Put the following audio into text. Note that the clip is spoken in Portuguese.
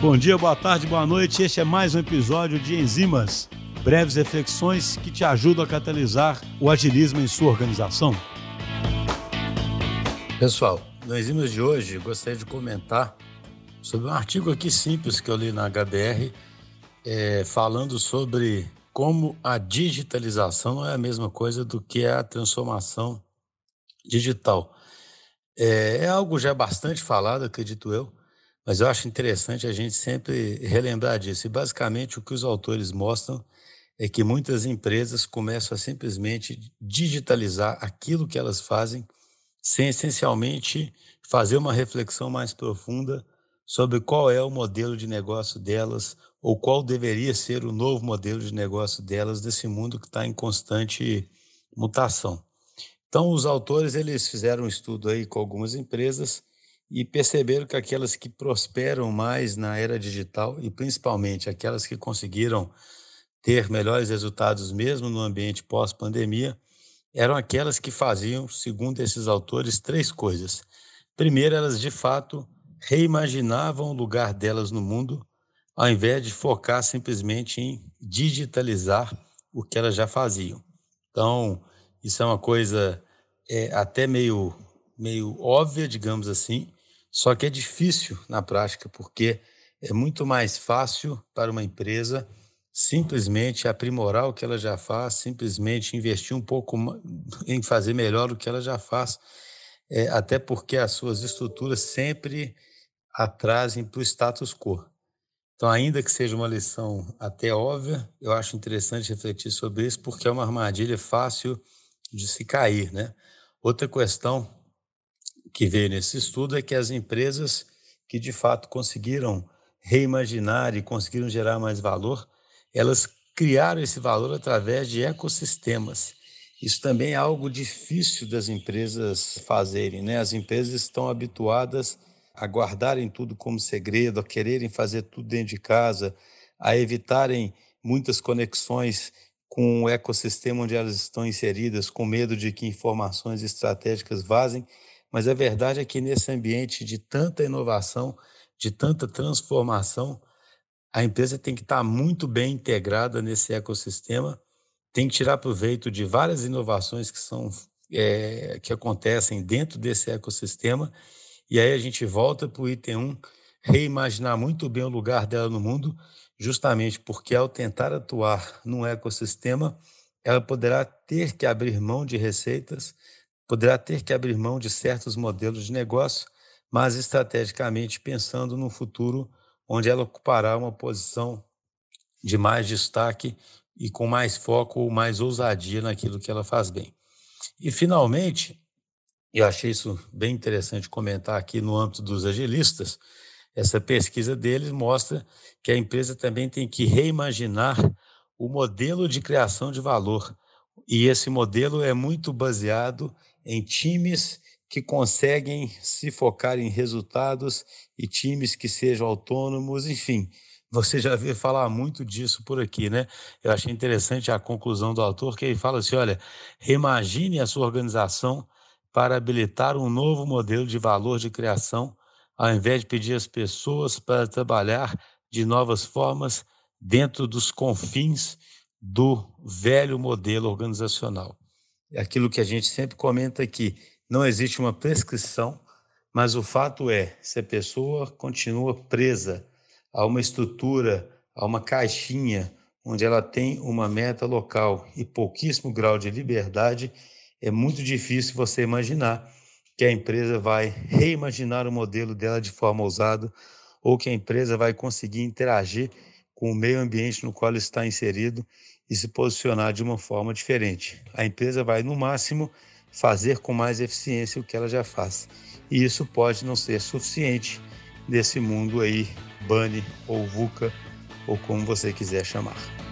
Bom dia, boa tarde, boa noite. Este é mais um episódio de Enzimas, breves reflexões que te ajudam a catalisar o agilismo em sua organização. Pessoal, no Enzimas de hoje gostaria de comentar sobre um artigo aqui simples que eu li na HBR, é, falando sobre como a digitalização não é a mesma coisa do que a transformação digital. É, é algo já bastante falado, acredito eu, mas eu acho interessante a gente sempre relembrar disso. E basicamente o que os autores mostram é que muitas empresas começam a simplesmente digitalizar aquilo que elas fazem, sem essencialmente fazer uma reflexão mais profunda sobre qual é o modelo de negócio delas ou qual deveria ser o novo modelo de negócio delas nesse mundo que está em constante mutação. Então, os autores eles fizeram um estudo aí com algumas empresas e perceberam que aquelas que prosperam mais na era digital e principalmente aquelas que conseguiram ter melhores resultados mesmo no ambiente pós-pandemia eram aquelas que faziam, segundo esses autores, três coisas. Primeiro, elas de fato reimaginavam o lugar delas no mundo, ao invés de focar simplesmente em digitalizar o que elas já faziam. Então, isso é uma coisa é, até meio, meio óbvia, digamos assim, só que é difícil na prática, porque é muito mais fácil para uma empresa simplesmente aprimorar o que ela já faz, simplesmente investir um pouco em fazer melhor o que ela já faz, é, até porque as suas estruturas sempre atrasem para o status quo. Então, ainda que seja uma lição até óbvia, eu acho interessante refletir sobre isso, porque é uma armadilha fácil de se cair, né? Outra questão que veio nesse estudo é que as empresas que de fato conseguiram reimaginar e conseguiram gerar mais valor, elas criaram esse valor através de ecossistemas. Isso também é algo difícil das empresas fazerem, né? As empresas estão habituadas a guardarem tudo como segredo, a quererem fazer tudo dentro de casa, a evitarem muitas conexões com o ecossistema onde elas estão inseridas, com medo de que informações estratégicas vazem. Mas a verdade é que nesse ambiente de tanta inovação, de tanta transformação, a empresa tem que estar muito bem integrada nesse ecossistema, tem que tirar proveito de várias inovações que são é, que acontecem dentro desse ecossistema. E aí a gente volta para o item 1, reimaginar muito bem o lugar dela no mundo, justamente porque ao tentar atuar num ecossistema, ela poderá ter que abrir mão de receitas, poderá ter que abrir mão de certos modelos de negócio, mas estrategicamente pensando no futuro onde ela ocupará uma posição de mais destaque e com mais foco ou mais ousadia naquilo que ela faz bem. E, finalmente, eu achei isso bem interessante comentar aqui no âmbito dos agilistas. Essa pesquisa deles mostra que a empresa também tem que reimaginar o modelo de criação de valor. E esse modelo é muito baseado em times que conseguem se focar em resultados e times que sejam autônomos, enfim. Você já viu falar muito disso por aqui, né? Eu achei interessante a conclusão do autor, que ele fala assim: olha, reimagine a sua organização para habilitar um novo modelo de valor de criação, ao invés de pedir às pessoas para trabalhar de novas formas dentro dos confins do velho modelo organizacional. É aquilo que a gente sempre comenta aqui: não existe uma prescrição, mas o fato é, se a pessoa continua presa a uma estrutura, a uma caixinha, onde ela tem uma meta local e pouquíssimo grau de liberdade, é muito difícil você imaginar que a empresa vai reimaginar o modelo dela de forma ousada ou que a empresa vai conseguir interagir com o meio ambiente no qual está inserido e se posicionar de uma forma diferente. A empresa vai, no máximo, fazer com mais eficiência o que ela já faz. E isso pode não ser suficiente nesse mundo aí, BANI ou VUCA, ou como você quiser chamar.